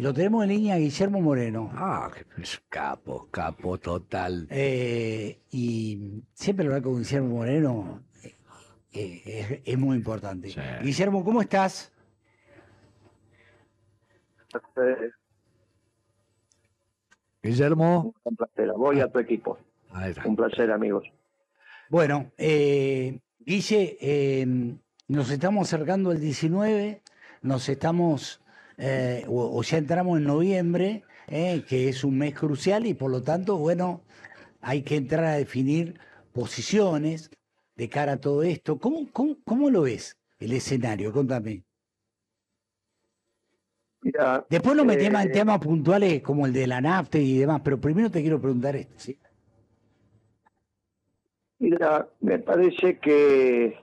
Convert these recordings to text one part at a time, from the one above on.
Lo tenemos en línea Guillermo Moreno. Ah, es capo, capo total. Eh, y siempre hablar con Guillermo Moreno eh, es, es muy importante. Sí. Guillermo, ¿cómo estás? Guillermo. Un placer. Voy a tu equipo. Ahí está. Un placer, amigos. Bueno, eh, Guille, eh, nos estamos acercando al 19, nos estamos, eh, o, o ya entramos en noviembre, eh, que es un mes crucial y por lo tanto, bueno, hay que entrar a definir posiciones de cara a todo esto. ¿Cómo, cómo, cómo lo ves el escenario? Contame. Mira, Después nos metemos en eh, temas puntuales como el de la nafta y demás, pero primero te quiero preguntar esto. ¿sí? Mira, me parece que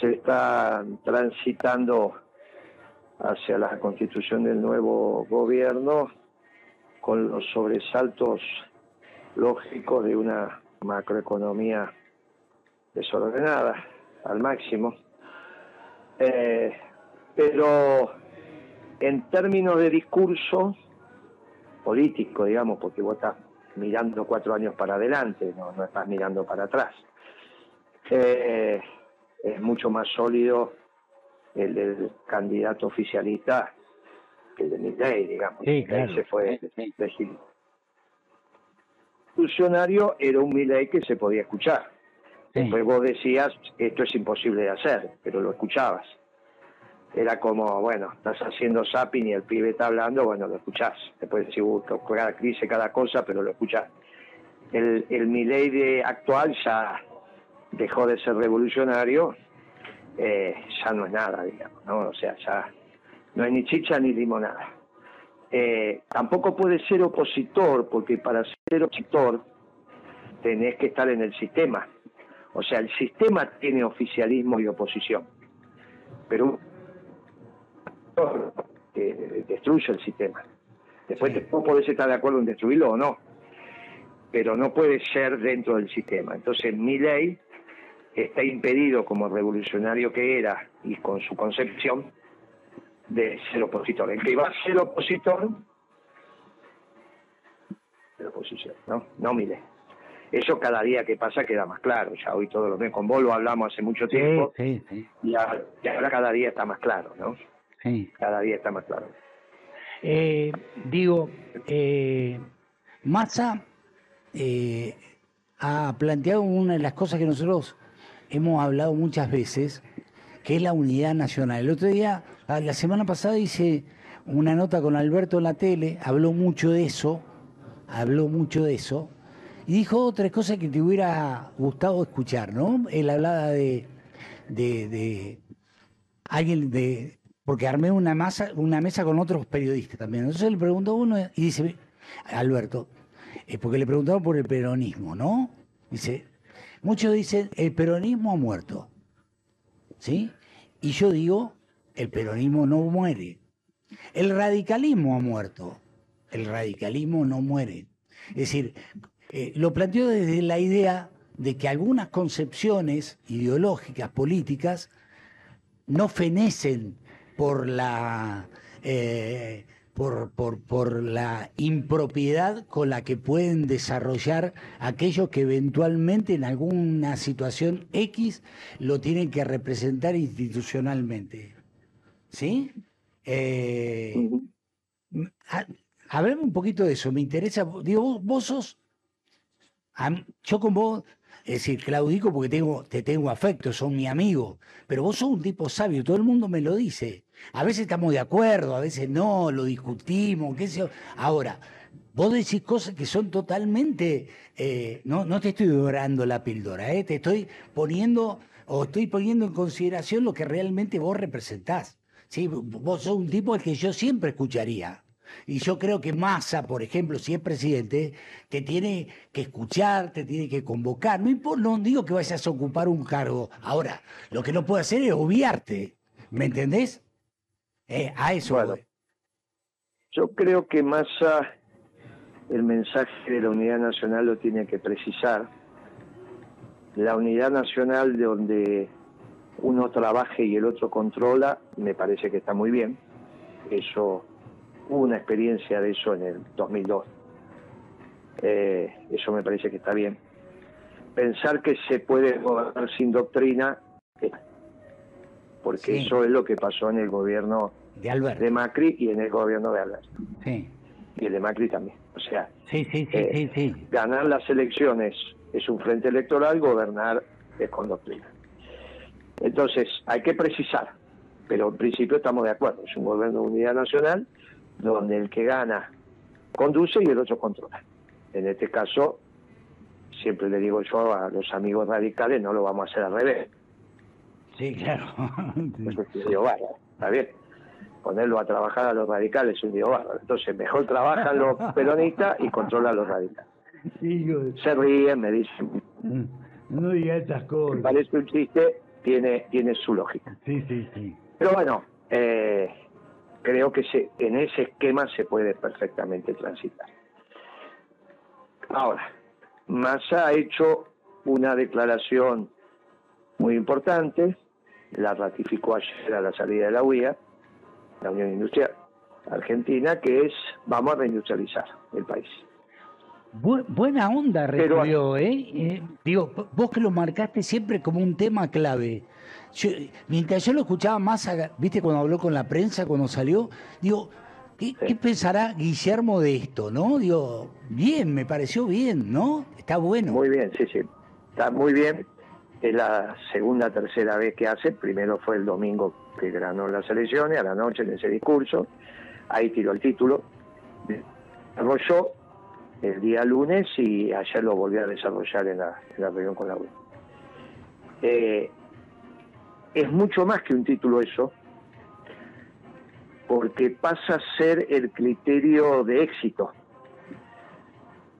se está transitando hacia la constitución del nuevo gobierno con los sobresaltos lógicos de una macroeconomía desordenada al máximo. Eh, pero en términos de discurso político, digamos, porque vos estás mirando cuatro años para adelante, no, no estás mirando para atrás. Eh, es mucho más sólido el del candidato oficialista que el de Milei, digamos. Sí, claro. se fue elegido. Funcionario era un Milei que se podía escuchar. Sí. Después vos decías, esto es imposible de hacer, pero lo escuchabas. Era como, bueno, estás haciendo zapping y el pibe está hablando, bueno, lo escuchás. Después decís, uh, cada dice cada cosa, pero lo escuchás. El, el Milei de actual ya dejó de ser revolucionario, eh, ya no es nada, digamos, ¿no? O sea, ya no hay ni chicha ni limonada. Eh, tampoco puede ser opositor, porque para ser opositor tenés que estar en el sistema. O sea, el sistema tiene oficialismo y oposición. Pero destruye el sistema. Después Sí. vos podés estar de acuerdo en destruirlo o no, pero no puede ser dentro del sistema. Entonces, mi ley está impedido como revolucionario que era y con su concepción de ser opositor. El que va a ser opositor, de la oposición, ¿no? No Milei. Eso cada día que pasa queda más claro. Ya hoy todos los meses con vos lo hablamos hace mucho tiempo sí, sí, y ahora, y ahora cada día está más claro, ¿no? sí. Cada día está más claro. Eh, digo, eh, Massa eh, ha planteado una de las cosas que nosotros hemos hablado muchas veces, que es la unidad nacional. El otro día, ah, la semana pasada hice una nota con Alberto en la tele, habló mucho de eso, habló mucho de eso, y dijo otras cosas que te hubiera gustado escuchar, ¿no? Él hablaba de, de, de alguien de porque armé una masa, una mesa con otros periodistas también. Entonces le preguntó a uno y dice, Alberto, eh, porque le preguntaron por el peronismo, ¿no? Dice, muchos dicen, el peronismo ha muerto. ¿Sí? Y yo digo, el peronismo no muere. El radicalismo ha muerto. El radicalismo no muere. Es decir, eh, lo planteó desde la idea de que algunas concepciones ideológicas, políticas, no fenecen por la eh, por, por, por la impropiedad con la que pueden desarrollar aquellos que eventualmente en alguna situación X lo tienen que representar institucionalmente. ¿Sí? Eh, ha- Hablame un poquito de eso, me interesa. Digo, vos, vos sos. yo con vos, es decir, claudico porque tengo, te tengo afecto, son mi amigo, pero vos sos un tipo sabio, todo el mundo me lo dice. A veces estamos de acuerdo, a veces no, lo discutimos, qué sé yo. Ahora, vos decís cosas que son totalmente. eh, no, no te estoy dorando la píldora, eh, te estoy poniendo o estoy poniendo en consideración lo que realmente vos representás. ¿sí? Vos sos un tipo al que yo siempre escucharía. Y yo creo que Massa, por ejemplo, si es presidente, te tiene que escuchar, te tiene que convocar. No, no digo que vayas a ocupar un cargo. Ahora, lo que no puede hacer es obviarte. ¿Me entendés? Eh, a eso Bueno. voy. Yo creo que Massa el mensaje de la unidad nacional lo tiene que precisar. La unidad nacional de donde uno trabaje y el otro controla, me parece que está muy bien. Eso hubo una experiencia de eso en el 2002. Eh, eso me parece que está bien. Pensar que se puede gobernar sin doctrina, porque Sí. eso es lo que pasó en el gobierno De Alberto. de Macri y en el gobierno de Alberto. Sí, Y el de Macri también. O sea, sí, sí, sí, Eh, sí, sí. ganar las elecciones es un frente electoral, gobernar es con doctrina. Entonces, hay que precisar, pero en principio estamos de acuerdo. Es un gobierno de unidad nacional donde el que gana conduce y el otro controla. En este caso, siempre le digo yo a los amigos radicales, no lo vamos a hacer al revés. Sí, claro. Eso es un lío bárbaro, ¿está bien? Ponerlo a trabajar a los radicales es un lío bárbaro. Entonces, mejor trabajan los peronistas y controlan a los radicales. Se ríen, me dicen, no diga estas me cosas. parece un chiste, tiene, tiene su lógica. Sí, sí, sí. Pero bueno, eh, creo que se, en ese esquema se puede perfectamente transitar. Ahora, Massa ha hecho una declaración muy importante, la ratificó ayer a la salida de la UIA, la Unión Industrial Argentina, que es vamos a reindustrializar el país. Bu- buena onda Pero- recibió, ¿eh? Eh, Digo, vos que lo marcaste siempre como un tema clave. Yo- mientras yo lo escuchaba más, viste, cuando habló con la prensa, cuando salió, digo, ¿qué, qué pensará Guillermo de esto, no? Digo, bien, me pareció bien, ¿no? Está bueno. Muy bien, sí, sí. Está muy bien. Es la segunda, tercera vez que hace. Primero fue el domingo que ganó las elecciones, a la noche en ese discurso. Ahí tiró el título. Desarrolló el día lunes y ayer lo volvió a desarrollar en la, en la reunión con la UE. Eh, es mucho más que un título eso, porque pasa a ser el criterio de éxito.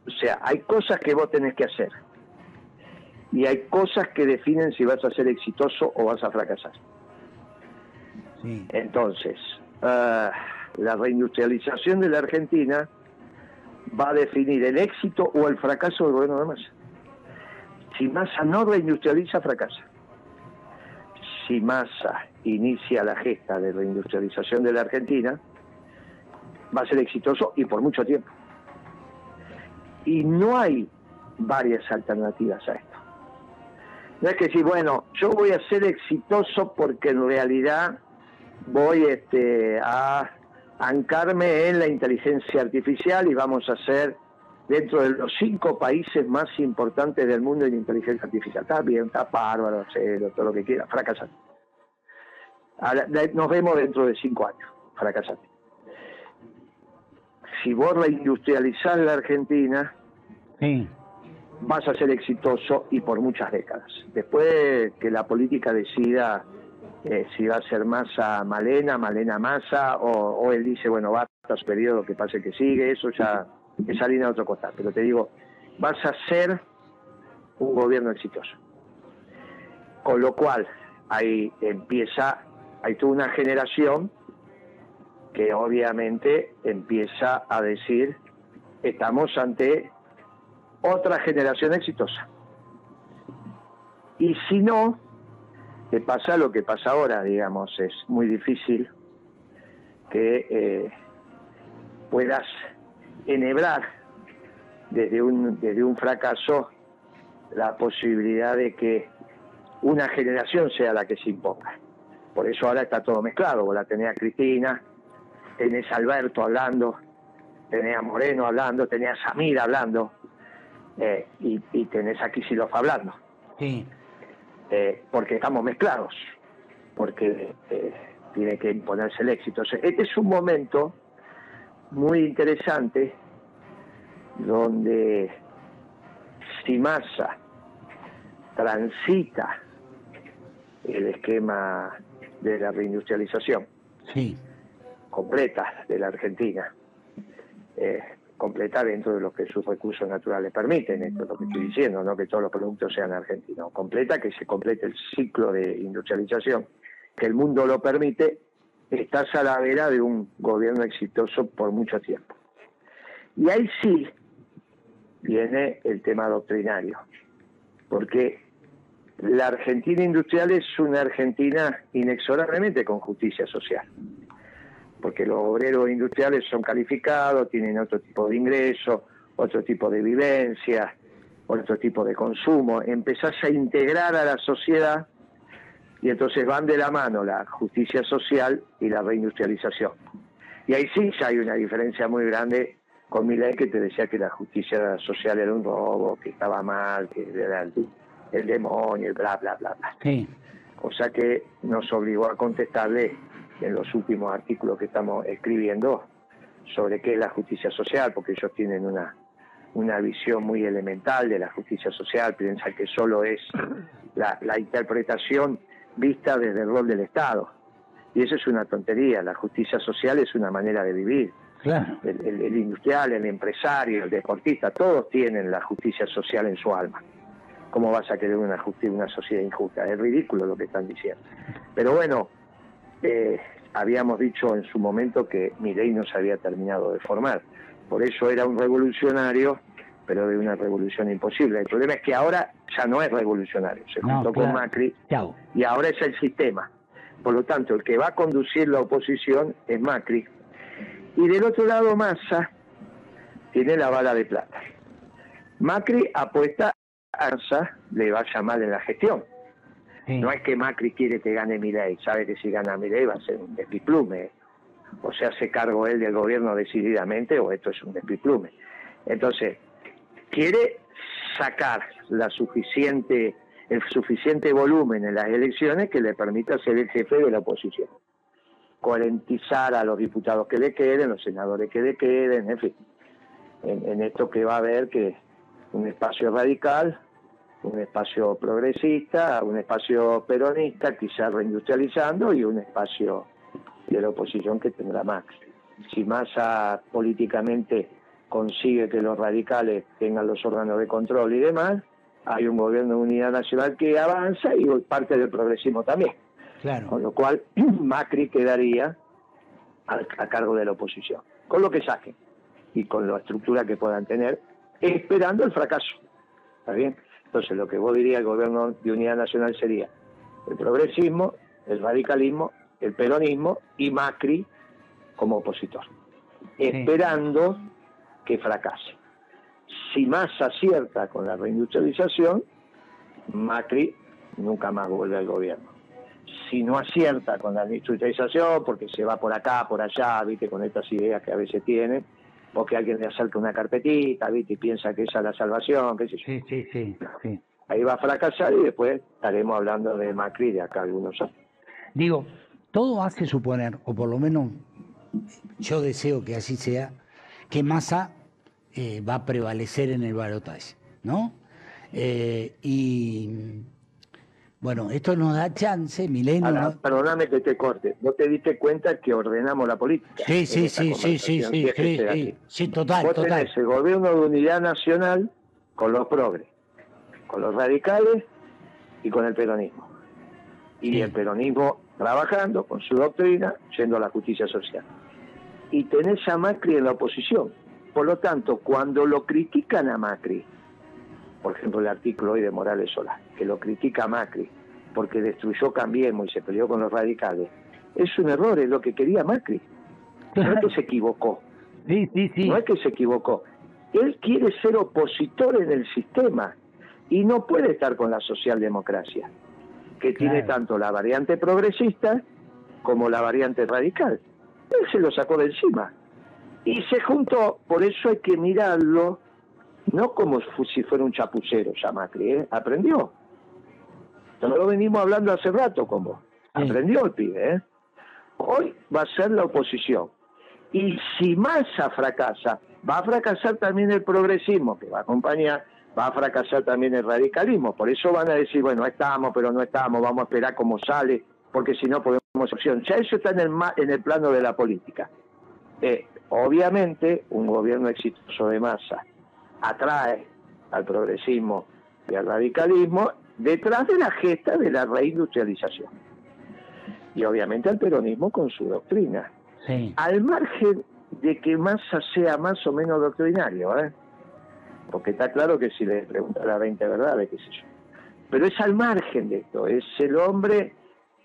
O sea, hay cosas que vos tenés que hacer y hay cosas que definen si vas a ser exitoso o vas a fracasar. Entonces, ah, la reindustrialización de la Argentina va a definir el éxito o el fracaso del gobierno de Massa. Si Massa no reindustrializa, fracasa. Si Massa inicia la gesta de reindustrialización de la Argentina, va a ser exitoso y por mucho tiempo. Y no hay varias alternativas a esto. No es que decir, bueno, yo voy a ser exitoso porque en realidad voy este, a ancarme en la inteligencia artificial y vamos a ser dentro de los cinco países más importantes del mundo en inteligencia artificial. Está bien, está bárbaro, cero, todo lo que quiera, de- Nos vemos dentro de cinco años, fracasar. Si vos reindustrializás la Argentina, Sí. vas a ser exitoso y por muchas décadas. Después que la política decida eh, si va a ser Massa Malena, Malena Massa, o, o él dice, bueno, basta su periodo que pase que sigue, eso ya es harina de otro costal. Pero te digo, vas a ser un gobierno exitoso. Con lo cual, ahí empieza, hay toda una generación que obviamente empieza a decir, estamos ante otra generación exitosa. Y si no, te pasa lo que pasa ahora, digamos, es muy difícil que eh, puedas enhebrar desde un, desde un fracaso la posibilidad de que una generación sea la que se imponga. Por eso ahora está todo mezclado. Vos la tenés a Cristina, tenés a Alberto hablando, tenés a Moreno hablando, tenés a Samir hablando, eh, y, y tenés a Kicillof hablando, Sí. Eh, porque estamos mezclados, porque eh, tiene que imponerse el éxito. O sea, este es un momento muy interesante donde si Massa transita el esquema de la reindustrialización Sí. completa de la Argentina, eh, completa dentro de lo que sus recursos naturales permiten, esto es lo que estoy diciendo, no que todos los productos sean argentinos, completa que se complete el ciclo de industrialización, que el mundo lo permite, estás a la vera de un gobierno exitoso por mucho tiempo. Y ahí sí viene el tema doctrinario, porque la Argentina industrial es una Argentina inexorablemente con justicia social. Porque los obreros industriales son calificados, tienen otro tipo de ingresos, otro tipo de vivencias, otro tipo de consumo. Empezás a integrar a la sociedad y entonces van de la mano la justicia social y la reindustrialización. Y ahí sí ya hay una diferencia muy grande con mi ley que te decía que la justicia social era un robo, que estaba mal, que era el, el demonio, bla, bla, bla, bla. Sí. O sea que nos obligó a contestarle en los últimos artículos que estamos escribiendo sobre qué es la justicia social, porque ellos tienen una, una visión muy elemental de la justicia social, piensan que solo es la, la interpretación vista desde el rol del Estado. Y eso es una tontería, la justicia social es una manera de vivir. Claro. El, el- el industrial, el empresario, el deportista, todos tienen la justicia social en su alma. ¿Cómo vas a querer una, justi- una sociedad injusta? Es ridículo lo que están diciendo. Pero bueno, eh, habíamos dicho en su momento que Milei no se había terminado de formar. Por eso era un revolucionario, pero de una revolución imposible. El problema es que ahora ya no es revolucionario. Se No, juntó claro. con Macri Chao. y ahora es el sistema. Por lo tanto, el que va a conducir la oposición es Macri. Y del otro lado, Massa tiene la bala de plata. Macri apuesta a Massa le vaya mal en la gestión. No es que Macri quiere que gane Milei, sabe que si gana Milei va a ser un despiplume. O se hace cargo él del gobierno decididamente o esto es un despiplume. Entonces, quiere sacar la suficiente el suficiente volumen en las elecciones que le permita ser el jefe de la oposición. Coherentizar a los diputados que le queden, los senadores que le queden, en fin. En, en esto que va a haber que un espacio radical, un espacio progresista, un espacio peronista, quizás reindustrializando, y un espacio de la oposición que tendrá Max. Si Massa políticamente consigue que los radicales tengan los órganos de control y demás, hay un gobierno de unidad nacional que avanza y parte del progresismo también. Claro. Con lo cual Macri quedaría al- a, cargo de la oposición, con lo que saquen y con la estructura que puedan tener, esperando el fracaso. ¿Está bien? Entonces lo que vos dirías el gobierno de unidad nacional sería el progresismo, el radicalismo, el peronismo y Macri como opositor, esperando que fracase. Si más acierta con la reindustrialización, Macri nunca más vuelve al gobierno. Si no acierta con la reindustrialización, porque se va por acá, por allá, viste, con estas ideas que a veces tiene, o que alguien le acerca una carpetita, viste, y piensa que esa es la salvación, qué sé yo. Sí, sí, sí, sí. Ahí va a fracasar y después estaremos hablando de Macri de acá algunos años. Digo, todo hace suponer, o por lo menos yo deseo que así sea, que Massa eh, va a prevalecer en el balotaje, ¿no? Eh, y bueno, esto nos da chance, Milenio. Ahora, perdóname que te corte. ¿Vos te diste cuenta que ordenamos la política? Sí, sí, sí, sí, sí, sí, sí, sí, total, Vos total. tenés el gobierno de unidad nacional con los progres, con los radicales y con el peronismo. Y Sí. el peronismo trabajando con su doctrina, yendo a la justicia social. Y tenés a Macri en la oposición. Por lo tanto, cuando lo critican a Macri, por ejemplo el artículo hoy de Morales Solá, que lo critica Macri porque destruyó Cambiemos y se peleó con los radicales, es un error, es lo que quería Macri. No es que se equivocó, Sí, sí, sí. no es que se equivocó. Él quiere ser opositor en el sistema y no puede estar con la socialdemocracia, que tiene tanto la variante progresista como la variante radical. Él se lo sacó de encima y se juntó, por eso hay que mirarlo, no como si fuera un chapucero ya Macri, ¿eh? aprendió. Te lo venimos hablando hace rato con vos. Aprendió el pibe, ¿eh? Hoy va a ser la oposición. Y si Massa fracasa, va a fracasar también el progresismo, que va a acompañar, va a fracasar también el radicalismo. Por eso van a decir, bueno, estamos, pero no estamos, vamos a esperar cómo sale, porque si no podemos opción. Ya eso está en el, ma- en el plano de la política. Eh, obviamente, un gobierno exitoso de Massa atrae al progresismo y al radicalismo detrás de la gesta de la reindustrialización. Y obviamente al peronismo con su doctrina Sí. al margen de que Massa sea más o menos doctrinario, ¿eh? porque está claro que si le pregunta la 20 verdades, qué sé yo. Pero es al margen de esto, es el hombre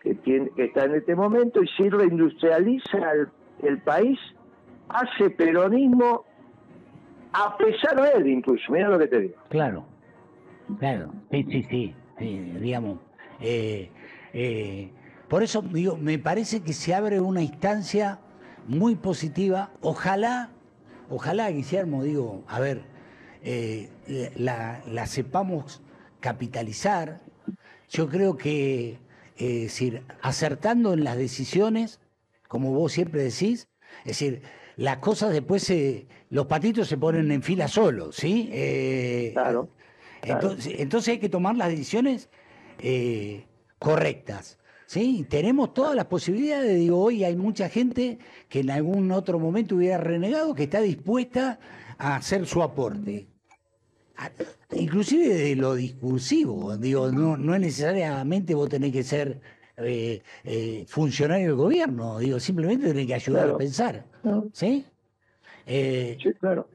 que, tiene, que está en este momento y si reindustrializa al el país hace peronismo a pesar de él incluso, mira lo que te digo. Claro, claro, sí, sí, sí, digamos. Eh, eh, por eso digo, me parece que se abre una instancia muy positiva. Ojalá, ojalá, Guillermo, digo, a ver, eh, la, la, sepamos capitalizar. Yo creo que, es decir, acertando en las decisiones, como vos siempre decís, es decir, las cosas después se, los patitos se ponen en fila solos, ¿sí? Eh, claro, Entonces, entonces, hay que tomar las decisiones eh, correctas. ¿sí? Tenemos todas las posibilidades, digo, hoy hay mucha gente que en algún otro momento hubiera renegado, que está dispuesta a hacer su aporte. Inclusive de lo discursivo, digo, no, no necesariamente vos tenés que ser eh, eh, funcionario del gobierno, digo, simplemente tenés que ayudar a pensar. ¿Sí? Eh, sí, claro.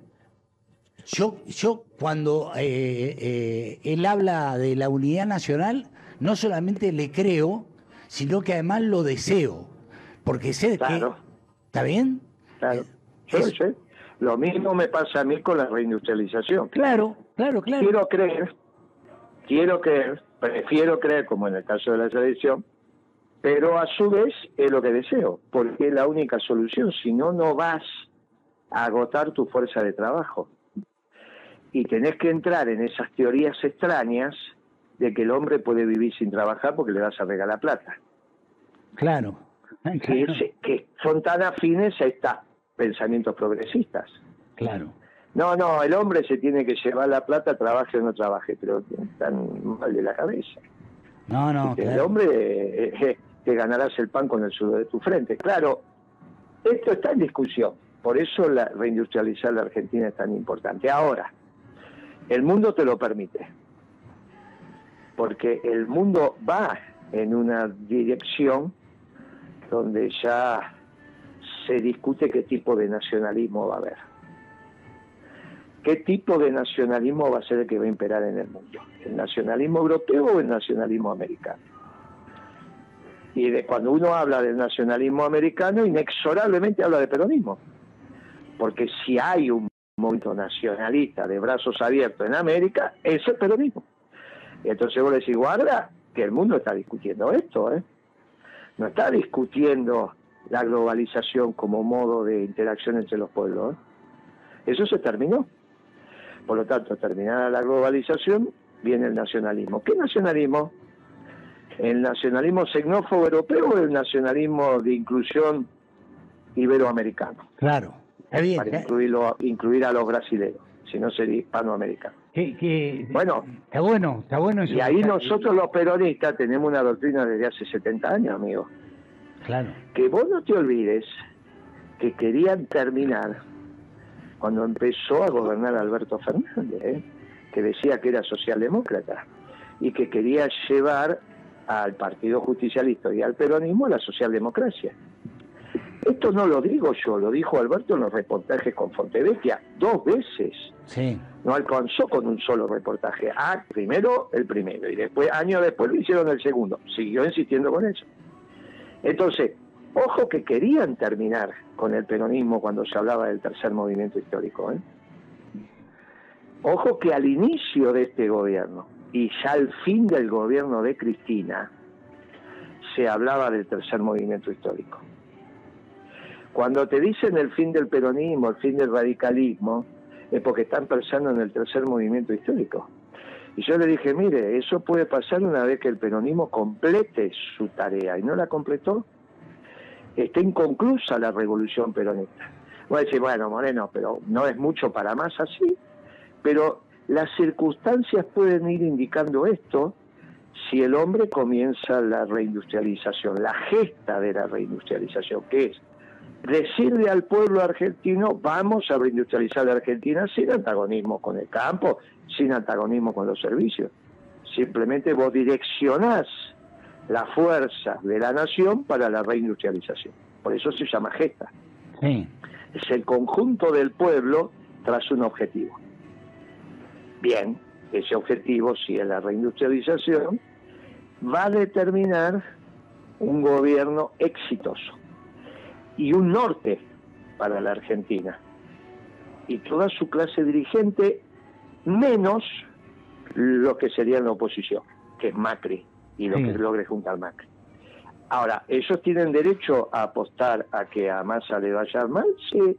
Yo, yo cuando él habla de la unidad nacional, no solamente le creo, sino que además lo deseo, porque sé que... ¿Está bien? Claro. Lo mismo me pasa a mí con la reindustrialización. Claro, claro, claro. Quiero creer, quiero creer, prefiero creer, como en el caso de la selección, pero a su vez es lo que deseo, porque es la única solución, si no, no vas a agotar tu fuerza de trabajo. Y tenés que entrar en esas teorías extrañas de que el hombre puede vivir sin trabajar porque le vas a regalar plata. Claro. Que, que son tan afines a estos pensamientos progresistas. Claro. No, no, el hombre se tiene que llevar la plata, trabaje o no trabaje, pero están mal de la cabeza. No, no. El hombre eh, eh, que ganarás el pan con el sudor de tu frente. Claro, esto está en discusión, por eso la reindustrializar la Argentina es tan importante. Ahora, el mundo te lo permite, porque el mundo va en una dirección donde ya se discute qué tipo de nacionalismo va a haber. ¿Qué tipo de nacionalismo va a ser el que va a imperar en el mundo? ¿El nacionalismo europeo o el nacionalismo americano? Y de cuando uno habla del nacionalismo americano, inexorablemente habla de peronismo. Porque si hay un movimiento nacionalista de brazos abiertos en América, es el peronismo. Y entonces vos decís, guarda, que el mundo está discutiendo esto, ¿eh? No está discutiendo la globalización como modo de interacción entre los pueblos. ¿eh? Eso se terminó. Por lo tanto, terminada la globalización, viene el nacionalismo. ¿Qué nacionalismo? ¿El nacionalismo xenófobo europeo o el nacionalismo de inclusión iberoamericano? Claro, Para incluirlo, incluir a los brasileños, si no sería hispanoamericano. bueno, está bueno, está bueno. y ahí nosotros los peronistas tenemos una doctrina desde hace 70 años, amigo. Claro. Que vos no te olvides que querían terminar cuando empezó a gobernar Alberto Fernández, ¿eh? que decía que era socialdemócrata y que quería llevar al Partido Justicialista y al peronismo a la socialdemocracia. Esto no lo digo yo, lo dijo Alberto en los reportajes con Fontevecchia dos veces. Sí. No alcanzó con un solo reportaje. Ah, primero el primero y después, años después, lo hicieron el segundo. Siguió insistiendo con eso. Entonces, ojo que querían terminar con el peronismo cuando se hablaba del tercer movimiento histórico. ¿eh? Ojo que al inicio de este gobierno y ya al fin del gobierno de Cristina se hablaba del tercer movimiento histórico. Cuando te dicen el fin del peronismo, el fin del radicalismo, es porque están pensando en el tercer movimiento histórico. Y yo le dije, mire, eso puede pasar una vez que el peronismo complete su tarea, y no la completó. Está inconclusa la revolución peronista. Voy a decir, bueno, Moreno, pero no es mucho para más así, pero las circunstancias pueden ir indicando esto si el hombre comienza la reindustrialización, la gesta de la reindustrialización, que es decirle al pueblo argentino, vamos a reindustrializar la Argentina sin antagonismo con el campo, sin antagonismo con los servicios. Simplemente vos direccionás la fuerza de la nación para la reindustrialización. Por eso se llama gesta. Es el conjunto del pueblo tras un objetivo. Bien, ese objetivo, si es la reindustrialización, va a determinar un gobierno exitoso. y un norte para la Argentina. Y toda su clase dirigente, menos lo que sería la oposición, que es Macri, y lo que logre juntar Macri. Ahora, ¿ellos tienen derecho a apostar a que a Massa le vaya mal? Sí,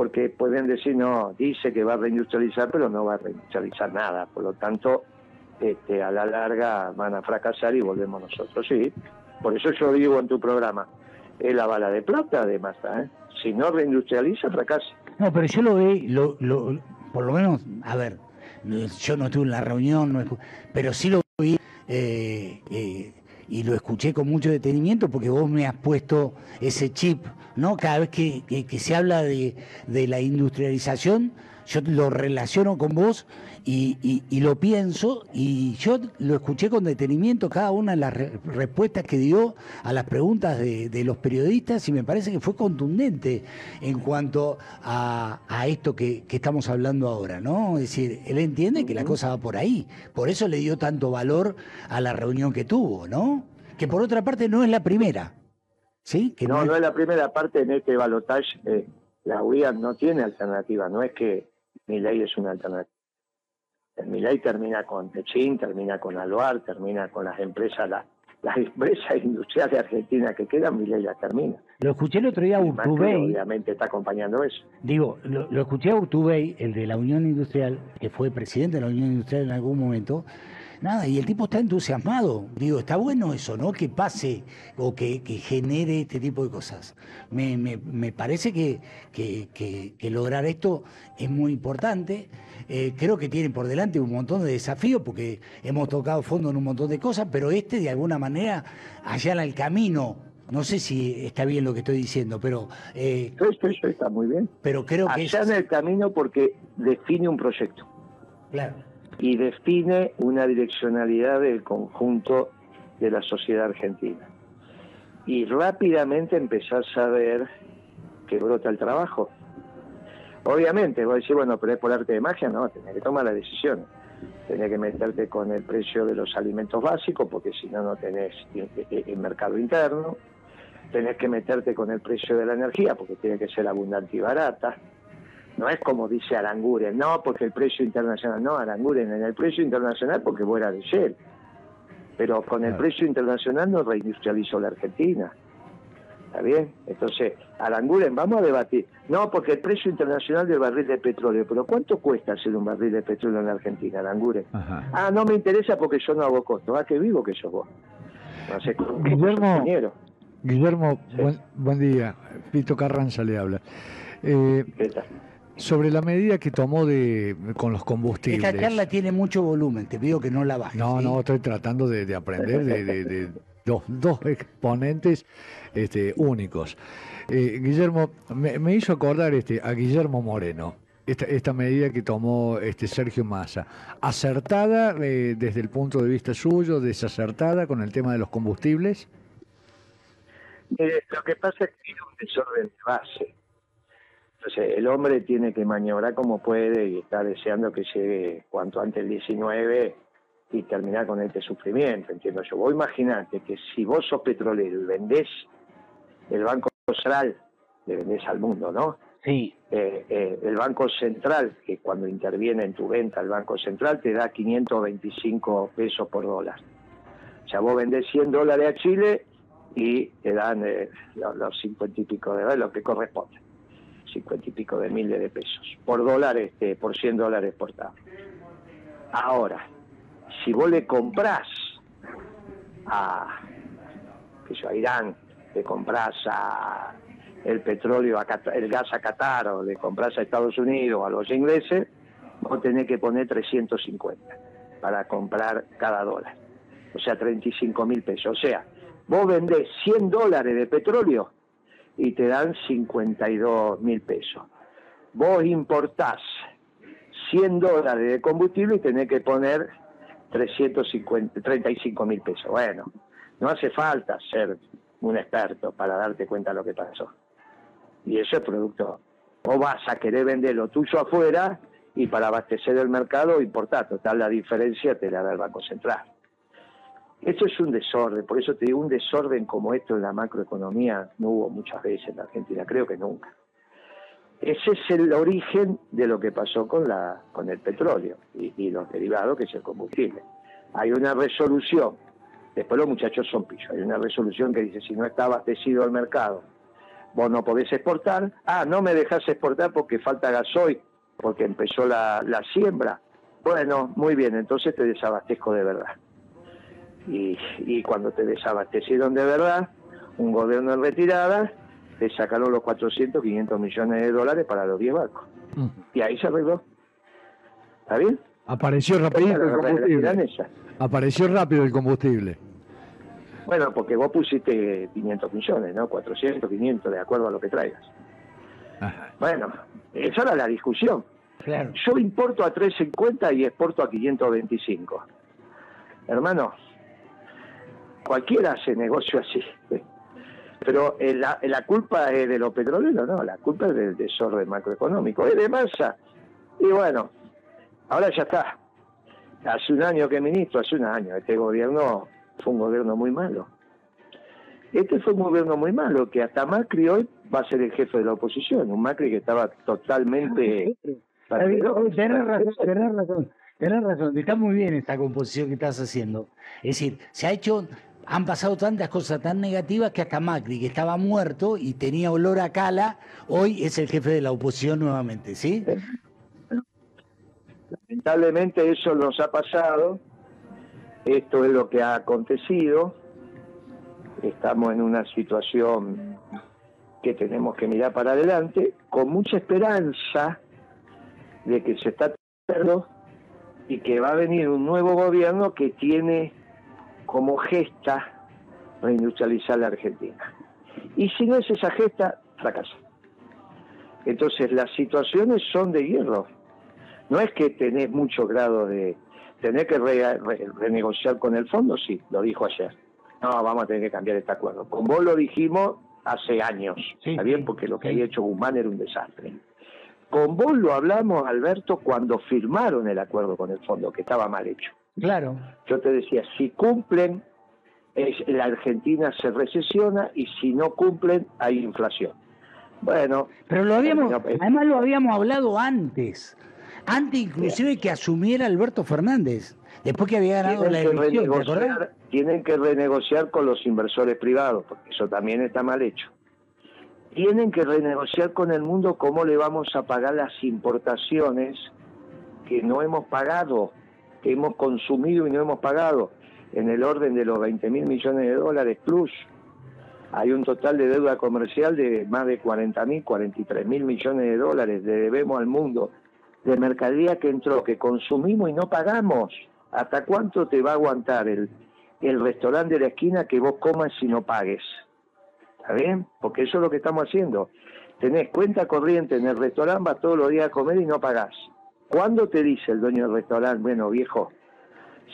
porque pueden decir, no, dice que va a reindustrializar, pero no va a reindustrializar nada. Por lo tanto, este, a la larga van a fracasar y volvemos nosotros. Sí, por eso yo digo en tu programa, es la bala de plata de Massa. ¿eh? Si no reindustrializa, fracasa. No, pero yo lo veo, lo, por lo menos, a ver, yo no estuve en la reunión, pero sí lo vi eh, eh, y lo escuché con mucho detenimiento porque vos me has puesto ese chip, ¿no? Cada vez que, se habla de, de la industrialización, yo lo relaciono con vos y, lo pienso y yo lo escuché con detenimiento cada una de las respuestas que dio a las preguntas de, los periodistas y me parece que fue contundente en cuanto a, esto que, estamos hablando ahora, ¿no? Es decir, él entiende que la cosa va por ahí, por eso le dio tanto valor a la reunión que tuvo, ¿no? Que por otra parte no es la primera. ¿Sí? Que no, no, es... la primera parte en este balotaje. Eh, la UIA no tiene alternativa, no es que mi ley es una alternativa. Mi ley termina con Techín, termina con Aluar, termina con las empresas, las, empresas industriales argentinas que quedan, mi ley la termina. Lo escuché el otro día a Urtubey. Obviamente está acompañando eso. Digo, lo, lo escuché a Urtubey, el de la Unión Industrial, que fue presidente de la Unión Industrial en algún momento, nada, y el tipo está entusiasmado. Digo, está bueno eso, ¿no? Que pase o que, genere este tipo de cosas. Me, me, parece que, que, lograr esto es muy importante. Eh, creo que tiene por delante un montón de desafíos porque hemos tocado fondo en un montón de cosas, pero este de alguna manera allana el camino no sé si está bien lo que estoy diciendo, pero... Eh, eso, está muy bien. Pero creo que... Allana el camino porque define un proyecto. Claro y define una direccionalidad del conjunto de la sociedad argentina. Y rápidamente empezás a ver que brota el trabajo. Obviamente, vos decís, bueno, pero es por arte de magia, no, tenés que tomar la decisión. Tenés que meterte con el precio de los alimentos básicos, porque si no, no tenés el mercado interno. Tenés que meterte con el precio de la energía, porque tiene que ser abundante y barata no es como dice Aranguren, no, porque el precio internacional, no, Aranguren, en el precio internacional porque fuera de Shell. Pero con el precio internacional no reindustrializó la Argentina. ¿Está bien? Entonces, Aranguren, vamos a debatir. No, porque el precio internacional del barril de petróleo, pero ¿cuánto cuesta hacer un barril de petróleo en la Argentina, Aranguren? Ah, no me interesa porque yo no hago costo. Ah, que vivo que yo vos. No sé, Guillermo, Guillermo buen, buen, día. Pito Carranza le habla. Eh, sobre la medida que tomó de con los combustibles. Esta charla tiene mucho volumen, te pido que no la bajes. No, no, estoy tratando de, aprender de, dos, dos, exponentes este, únicos. Eh, Guillermo, me, hizo acordar este, a Guillermo Moreno. Esta, esta medida que tomó este Sergio Massa, acertada eh, desde el punto de vista suyo, desacertada con el tema de los combustibles. lo que pasa es que tiene un desorden de base entonces, el hombre tiene que maniobrar como puede y está deseando que llegue cuanto antes el 19 y terminar con este sufrimiento, entiendo yo. Vos imaginate que si vos sos petrolero y vendés el Banco Central, le vendés al mundo, ¿no? Sí. Eh, eh, el Banco Central, que cuando interviene en tu venta el Banco Central, te da 525 pesos por dólar. O sea, vos vendés 100 dólares a Chile y te dan eh, los, 50 y pico de lo que corresponde cincuenta y pico de miles de pesos por dólar, este, por 100 dólares exportados. Ahora, si vos le comprás a, que yo, a Irán, le comprás a el petróleo, a el gas a Qatar o le compras a Estados Unidos a los ingleses, vos tenés que poner 350 para comprar cada dólar. O sea, 35 mil pesos. O sea, vos vendés 100 dólares de petróleo y te dan 52 mil pesos. Vos importás 100 dólares de combustible y tenés que poner 350, 35 mil pesos. Bueno, no hace falta ser un experto para darte cuenta de lo que pasó. Y eso es producto. O vas a querer vender lo tuyo afuera y para abastecer el mercado importar. Total, la diferencia te la da el Banco Central. Esto es un desorden, por eso te digo, un desorden como esto en la macroeconomía no hubo muchas veces en la Argentina, creo que nunca. Ese es el origen de lo que pasó con, la, con el petróleo y, los derivados, que es el combustible. Hay una resolución, después los muchachos son pillos, hay una resolución que dice si no está abastecido el mercado, vos no podés exportar, ah, no me dejás exportar porque falta gasoil, porque empezó la, la siembra. Bueno, muy bien, entonces te desabastezco de verdad. Y, y cuando te desabastecieron de verdad, un gobierno en retirada, te sacaron los 400, 500 millones de dólares para los 10 barcos. Mm. Y ahí se arregló. ¿Está bien? Apareció rapidito el la realidad combustible. Apareció rápido el combustible. Bueno, porque vos pusiste 500 millones, ¿no? 400, 500, de acuerdo a lo que traigas. Ajá. Bueno, esa era la discusión. Claro. Yo importo a 350 y exporto a 525. Hermano, cualquiera hace negocio así. Pero eh, la, la culpa es de los petroleros, no, la culpa es del desorden macroeconómico, es de masa. Y bueno, ahora ya está. Hace un año que ministro, hace un año, este gobierno fue un gobierno muy malo. Este fue un gobierno muy malo, que hasta Macri hoy va a ser el jefe de la oposición, un Macri que estaba totalmente... Tenés razón, tenés razón, tenés razón. Está muy bien esta composición que estás haciendo. Es decir, se ha hecho, han pasado tantas cosas tan negativas que hasta Macri, que estaba muerto y tenía olor a cala, hoy es el jefe de la oposición nuevamente, ¿sí? Lamentablemente eso nos ha pasado, esto es lo que ha acontecido, estamos en una situación que tenemos que mirar para adelante, con mucha esperanza de que se está tratando y que va a venir un nuevo gobierno que tiene como gesta reindustrializar la Argentina. Y si no es esa gesta, fracasa. Entonces las situaciones son de hierro. No es que tenés mucho grado de... Tener que re- re- renegociar con el fondo, sí, lo dijo ayer. No, vamos a tener que cambiar este acuerdo. Con vos lo dijimos hace años, Sí, ¿está bien? Porque lo que sí. había hecho Guzmán era un desastre. Con vos lo hablamos, Alberto, cuando firmaron el acuerdo con el fondo, que estaba mal hecho. Claro. Yo te decía, si cumplen, es- la Argentina se recesiona y si no cumplen, hay inflación. Bueno, Pero lo habíamos, terminó- además lo habíamos hablado antes. Antes inclusive que asumiera Alberto Fernández. Después que había ganado la elección, tienen que renegociar con los inversores privados, porque eso también está mal hecho. Tienen que renegociar con el mundo cómo le vamos a pagar las importaciones que no hemos pagado, que hemos consumido y no hemos pagado, en el orden de los 20 mil millones de dólares plus. Hay un total de deuda comercial de más de 40 mil, 43 mil millones de dólares, le debemos al mundo, de mercadería que entró, que consumimos y no pagamos. ¿Hasta cuánto te va a aguantar el, el restaurante de la esquina que vos comas y no pagues? ¿Está bien? Porque eso es lo que estamos haciendo. Tenés cuenta corriente en el restaurante, vas todos los días a comer y no pagás. ¿Cuándo te dice el dueño del restaurante, bueno, viejo,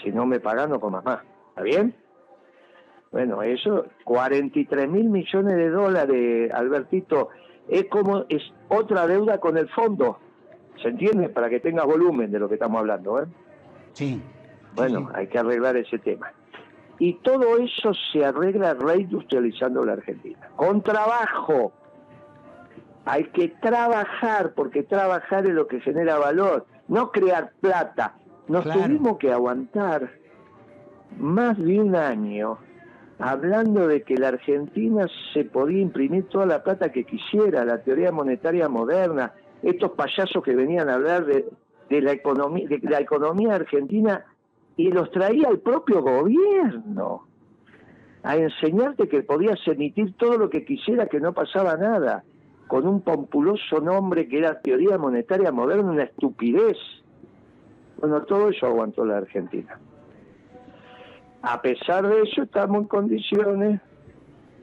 si no me pagás no comas más? ¿Está bien? Bueno, eso, 43 mil millones de dólares, Albertito, es como, es otra deuda con el fondo. ¿Se entiende? Para que tengas volumen de lo que estamos hablando, ¿eh? Sí. Bueno, Sí. hay que arreglar ese tema. Y todo eso se arregla reindustrializando la Argentina. Con trabajo. Hay que trabajar, porque trabajar es lo que genera valor, no crear plata. Nos Claro. tuvimos que aguantar más de un año hablando de que la Argentina se podía imprimir toda la plata que quisiera, la teoría monetaria moderna, estos payasos que venían a hablar de, de la economía, de la economía argentina y los traía el propio gobierno a enseñarte que podías emitir todo lo que quisiera, que no pasaba nada, con un pompuloso nombre que era teoría monetaria moderna, una estupidez. Bueno, todo eso aguantó la Argentina. A pesar de eso, estamos en condiciones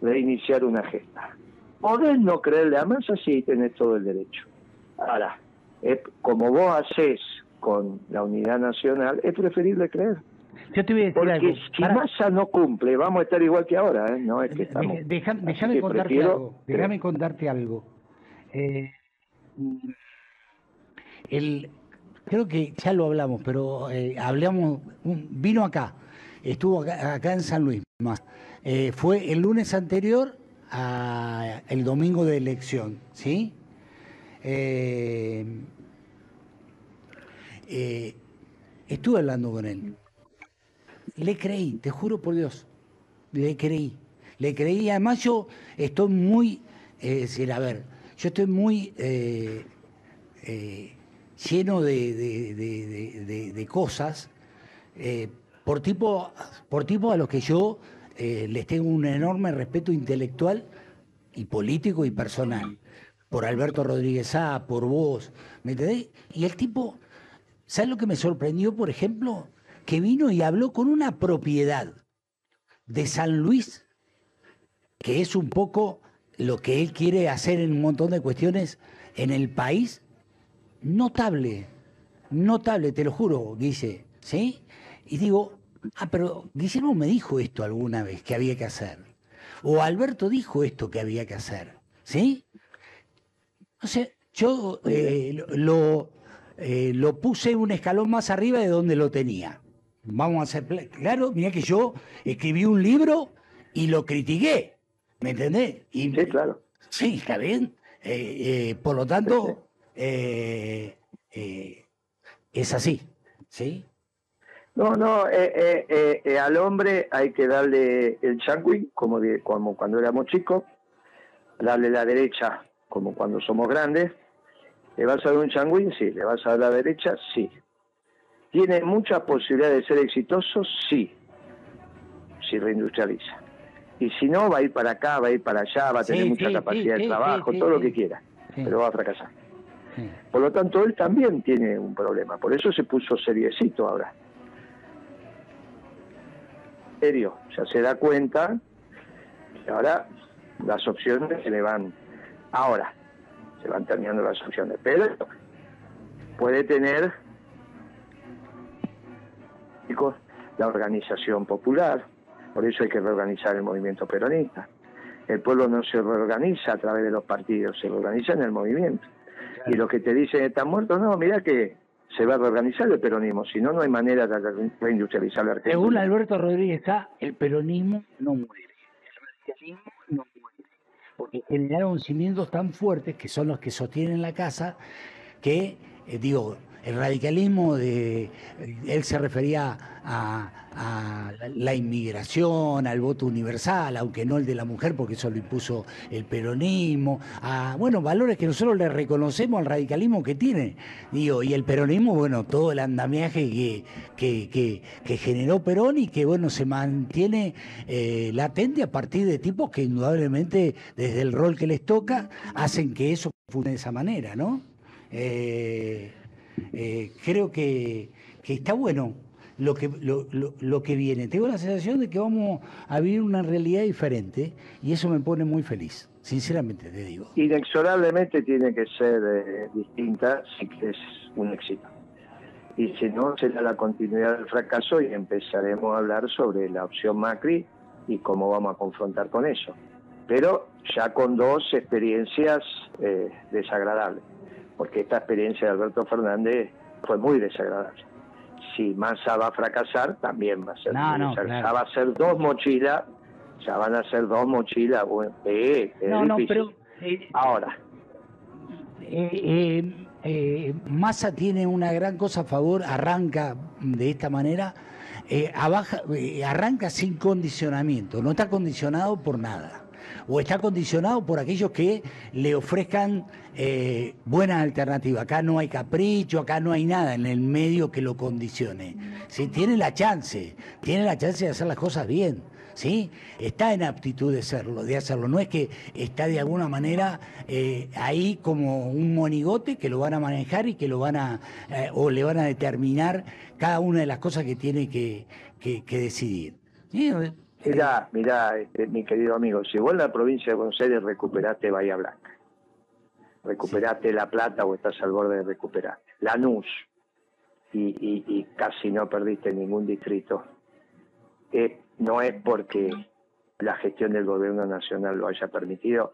de iniciar una gesta. Podés no creerle a Massa, sí, tenés todo el derecho. Ahora, como vos hacés con la unidad nacional, es preferible creer. Yo te voy a decir algo. Porque si Pará. Massa no cumple, vamos a estar igual que ahora, ¿eh? No es que estamos... de- deja- déjame contarte prefiero algo. Déjame contarte algo. Eh, el, creo que ya lo hablamos, pero eh, hablamos. un- vino acá estuvo acá, en San Luis. Eh, fue el lunes anterior a el domingo de elección, ¿sí? Eh, eh, estuve hablando con él. Le creí, te juro por Dios, le creí. Le creí, además yo estoy muy, es decir, a ver, yo estoy muy lleno de, cosas por tipo, por tipo a los que yo eh, les tengo un enorme respeto intelectual y político y personal. Por Alberto Rodríguez A, por vos, ¿me entendés? Y el tipo, ¿sabes lo que me sorprendió, por ejemplo? Que vino y habló con una propiedad de San Luis, que es un poco lo que él quiere hacer en un montón de cuestiones en el país, notable, notable, te lo juro, dice, ¿sí? Y digo, ah, pero Guillermo me dijo esto alguna vez que había que hacer. O Alberto dijo esto que había que hacer. ¿Sí? No sé, yo eh, lo, eh, lo puse un escalón más arriba de donde lo tenía. Vamos a hacer claro, mira que yo escribí un libro y lo critiqué. ¿Me entendés? sí, claro. Sí, está bien. Eh, por lo tanto, es así. ¿Sí? No, no, eh, eh, eh, al hombre hay que darle el changui, como, como cuando éramos chicos, darle la derecha, como cuando somos grandes. ¿Le vas a dar un changui? Sí. ¿Le vas a dar la derecha? Sí. ¿Tiene muchas posibilidades de ser exitoso? Sí. Si reindustrializa. Y si no, va a ir para acá, va a ir para allá, va a tener mucha capacidad de trabajo, todo lo que quiera, pero va a fracasar. Por lo tanto, él también tiene un problema. Por eso se puso seriecito ahora serio, ya se da cuenta y ahora las opciones se le van, ahora se van terminando las opciones, pero puede tener la organización popular, por eso hay que reorganizar el movimiento peronista. El pueblo no se reorganiza a través de los partidos, se reorganiza en el movimiento. Y los que te dicen están muertos, no, mira que se va a reorganizar el peronismo, si no, no hay manera de reindustrializar la Argentina. Según Alberto Rodríguez el peronismo no muere, el radicalismo no muere, porque generaron cimientos tan fuertes, que son los que sostienen la casa, que, eh, digo, el radicalismo de él se refería a, la inmigración, al voto universal, aunque no el de la mujer, porque eso lo impuso el peronismo, a bueno, valores que nosotros le reconocemos al radicalismo que tiene. Digo, y el peronismo, bueno, todo el andamiaje que, que, generó Perón y que bueno, se mantiene eh, latente a partir de tipos que indudablemente, desde el rol que les toca, hacen que eso funcione de esa manera, ¿no? Eh, eh, creo que, está bueno lo que, lo, que viene. Tengo la sensación de que vamos a vivir una realidad diferente y eso me pone muy feliz, sinceramente te digo. Inexorablemente tiene que ser eh, distinta si es un éxito. Y si no, será la continuidad del fracaso y empezaremos a hablar sobre la opción Macri y cómo vamos a confrontar con eso. Pero ya con dos experiencias eh, desagradables porque esta experiencia de Alberto Fernández fue muy desagradable. Si Massa va a fracasar, también va a ser. No, Ya va a ser dos mochilas, ya van a ser dos mochilas. Bueno, eh, no, no, pero. Eh, Ahora. Eh, eh, Massa tiene una gran cosa a favor, arranca de esta manera, arranca sin condicionamiento, no está condicionado por nada o está condicionado por aquellos que le ofrezcan eh, buenas alternativas. Acá no hay capricho, acá no hay nada en el medio que lo condicione. ¿sí? Tiene la chance, tiene la chance de hacer las cosas bien. ¿Sí? Está en aptitud de hacerlo, de hacerlo. No es que está de alguna manera eh, ahí como un monigote que lo van a manejar y que lo van a eh, o le van a determinar cada una de las cosas que tiene que, decidir. Mirá, mirá, este, mi querido amigo, si vos en la provincia de Buenos Aires recuperaste Bahía Blanca, recuperaste La Plata o estás al borde de recuperar, Lanús, y, y, casi no perdiste ningún distrito, eh, no es porque la gestión del gobierno nacional lo haya permitido,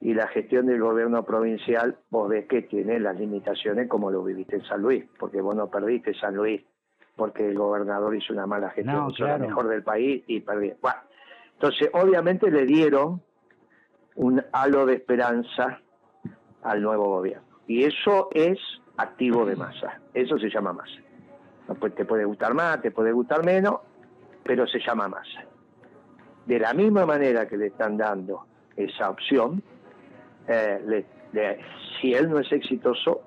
y la gestión del gobierno provincial, vos ves que tiene las limitaciones como lo viviste en San Luis, porque vos no perdiste San Luis porque el gobernador hizo una mala gestión, No, hizo la mejor del país y perdió. Bueno, entonces, obviamente le dieron un halo de esperanza al nuevo gobierno. Y eso es activo de masa, eso se llama masa. Pues te puede gustar más, te puede gustar menos, pero se llama masa. De la misma manera que le están dando esa opción, eh, le- le- si él no es exitoso,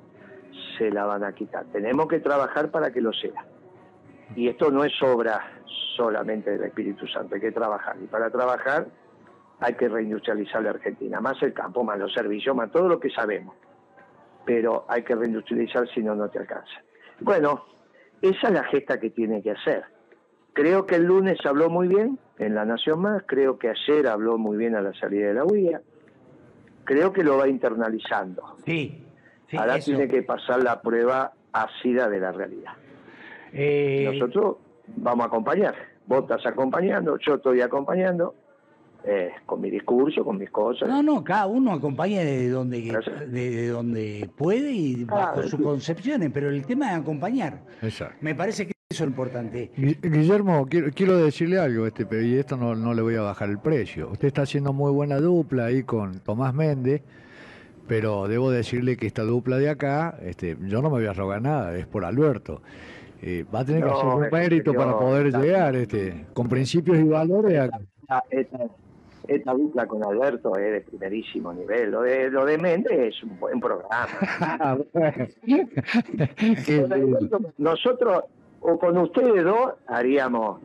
se la van a quitar. Tenemos que trabajar para que lo sea. Y esto no es obra solamente del Espíritu Santo, hay que trabajar. Y para trabajar hay que reindustrializar la Argentina, más el campo, más los servicios, más todo lo que sabemos. Pero hay que reindustrializar, si no, no te alcanza. Bueno, esa es la gesta que tiene que hacer. Creo que el lunes habló muy bien en La Nación Más, creo que ayer habló muy bien a la salida de la UIA, creo que lo va internalizando. Sí, sí, Ahora eso. tiene que pasar la prueba ácida de la realidad. Eh, Nosotros vamos a acompañar. Vos estás acompañando, yo estoy acompañando, eh, con mi discurso, con mis cosas. No, no, cada uno acompaña de donde, de, de donde puede y bajo Claro, sus sí. concepciones, pero el tema es acompañar. Exacto. Me parece que eso es lo importante. Gui- Guillermo, quiero, quiero decirle algo, este, pero y esto no, no le voy a bajar el precio. Usted está haciendo muy buena dupla ahí con Tomás Méndez, pero debo decirle que esta dupla de acá, este, yo no me voy a rogar nada, es por Alberto. Eh, va a tener que hacer un mérito para poder llegar, este, con principios y valores. Esta, esta, esta dupla con Alberto es de primerísimo nivel. Lo de, lo de Méndez es un buen programa. Nosotros, o con ustedes dos, haríamos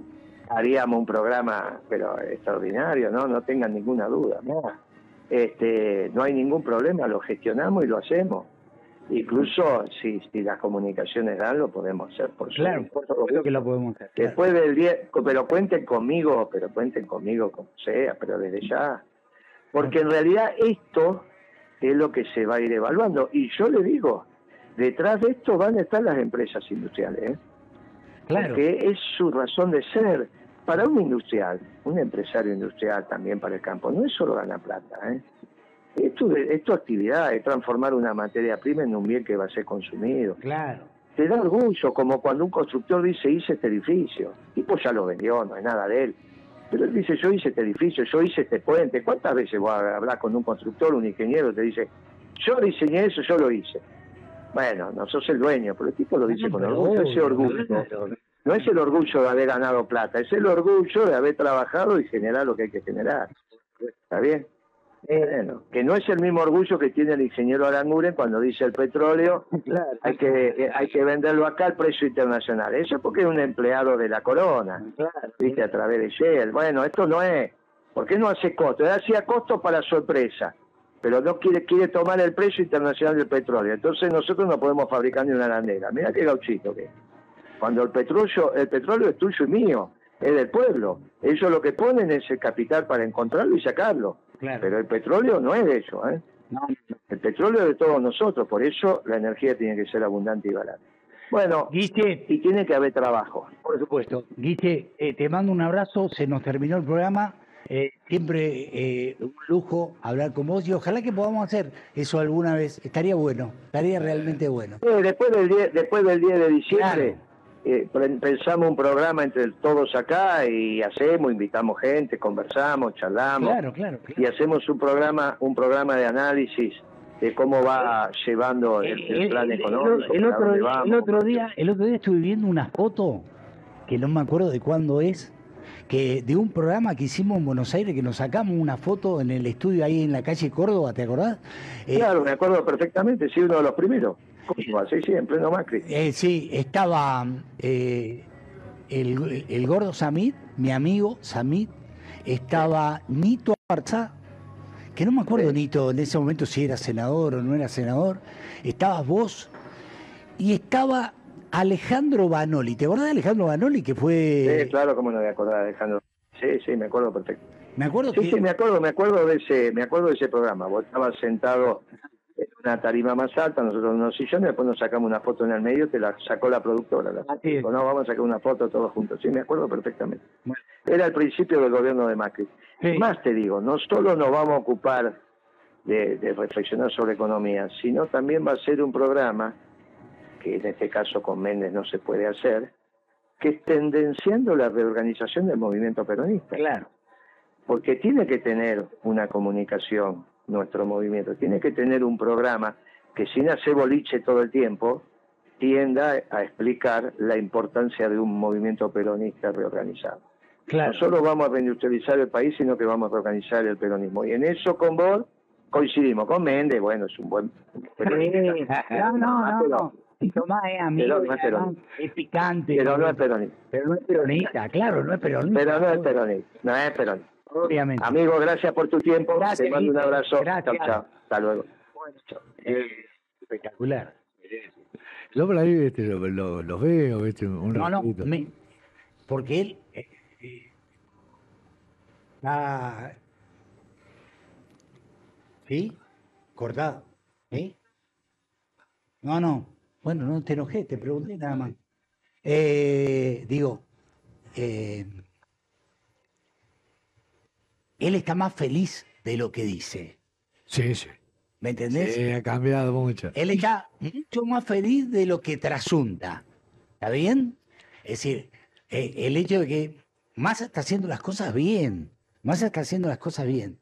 haríamos un programa, pero extraordinario, ¿no? No tengan ninguna duda. ¿no? Este, no hay ningún problema, lo gestionamos y lo hacemos. Incluso si, si las comunicaciones dan, lo podemos hacer por Claro, por supuesto que lo podemos hacer. Después del día, pero cuenten conmigo, pero cuenten conmigo como sea, pero desde ya. Porque en realidad esto es lo que se va a ir evaluando. Y yo le digo, detrás de esto van a estar las empresas industriales, ¿eh? Claro. porque es su razón de ser. Para un industrial, un empresario industrial también para el campo, no es solo ganar plata. ¿eh? Es tu actividad, es transformar una materia prima en un bien que va a ser consumido Claro. te da orgullo, como cuando un constructor dice hice este edificio. El tipo ya lo vendió, no es nada de él. Pero él dice yo hice este edificio, yo hice este puente. ¿Cuántas veces vos a hablar con un constructor, un ingeniero, te dice yo diseñé eso, yo lo hice? Bueno, no sos el dueño, pero el tipo lo dice con orgullo, ese orgullo. No es el orgullo de haber ganado plata, es el orgullo de haber trabajado y generar lo que hay que generar. ¿Está bien? Bueno, que no es el mismo orgullo que tiene el ingeniero Aranguren cuando dice el petróleo hay que eh, hay que venderlo acá al precio internacional. Eso porque es un empleado de la corona, viste, a través de Shell. Bueno, esto no es. ¿Por qué no hace costo? Él hacía costo para su empresa, pero no quiere quiere tomar el precio internacional del petróleo. Entonces nosotros no podemos fabricar ni una arandela. Mira qué gauchito que es. Cuando el petróleo, el petróleo es tuyo y mío, es del pueblo. Ellos lo que ponen es el capital para encontrarlo y sacarlo. Claro. Pero el petróleo no es de ellos, ¿eh? No. El petróleo es de todos nosotros, por eso la energía tiene que ser abundante y barata. Bueno, Guille, y tiene que haber trabajo. por supuesto. Guille, eh, te mando un abrazo, se nos terminó el programa. Eh, siempre eh, un lujo hablar con vos y ojalá que podamos hacer eso alguna vez. Estaría bueno, estaría realmente bueno. Eh, después, del 10, después del 10 de diciembre Claro. Eh, pensamos un programa entre todos acá y hacemos, invitamos gente, conversamos, charlamos Claro, claro. y hacemos un programa, un programa de análisis de cómo va llevando el, el El- plan el- el- económico. otro vamos. el otro día, el otro día estuve viendo una foto que no me acuerdo de cuándo es, que de un programa que hicimos en Buenos Aires, que nos sacamos una foto en el estudio ahí en la calle Córdoba, ¿te acordás? Eh, Claro, me acuerdo perfectamente, sí, uno de los primeros. Sí, sí, en pleno Macri. Eh, sí, estaba eh, el, el gordo Samit, mi amigo Samit, estaba Nito Arza, que no me acuerdo Sí. Nito en ese momento si era senador o no era senador, estabas vos y estaba Alejandro Banoli. ¿Te acordás de Alejandro Banoli que fue... Sí, claro, cómo no me acordaba, Alejandro. Sí, sí, me acuerdo perfecto. Me acuerdo Sí, que... sí, me acuerdo, me acuerdo de ese, me acuerdo de ese programa. Vos estabas sentado en una tarima más alta, nosotros en unos sillones, después nos sacamos una foto en el medio, te la sacó la productora. La Así dijo, no, vamos a sacar una foto todos juntos. Sí, me acuerdo perfectamente. Bueno. Era el principio del gobierno de Macri. Sí. Más te digo, no solo nos vamos a ocupar de, de reflexionar sobre economía, sino también va a ser un programa, que en este caso con Méndez no se puede hacer, que es tendenciando la reorganización del movimiento peronista. Claro. Porque tiene que tener una comunicación nuestro movimiento, tiene que tener un programa que sin hacer boliche todo el tiempo tienda a explicar la importancia de un movimiento peronista reorganizado. Claro. No solo vamos a reindustrializar el país, sino que vamos a reorganizar el peronismo. Y en eso con vos coincidimos. Con Méndez, bueno, es un buen... no, no, no. Y Tomás es amigo, Pero no es además peronista. es picante. Pero no es peronista. Pero no es peronista, claro, no es peronista. Pero no es peronista. No es peronista. Obviamente. Amigo, gracias por tu tiempo. Gracias, Te mando un abrazo. Gracias. Chao, chao. Hasta luego. Eh, espectacular. Yo por ahí este, lo- lo- los veo, este, un No, no, ratito. me- porque él eh, eh, está... ¿Sí? Cortado. ¿Sí? No, no. Bueno, no te enojé, te pregunté nada más. Eh, digo, eh, él está más feliz de lo que dice. Sí, sí. ¿Me entendés? Sí, ha cambiado mucho. Él está mucho más feliz de lo que trasunta. ¿Está bien? Es decir, eh, el hecho de que Massa está haciendo las cosas bien. Massa está haciendo las cosas bien.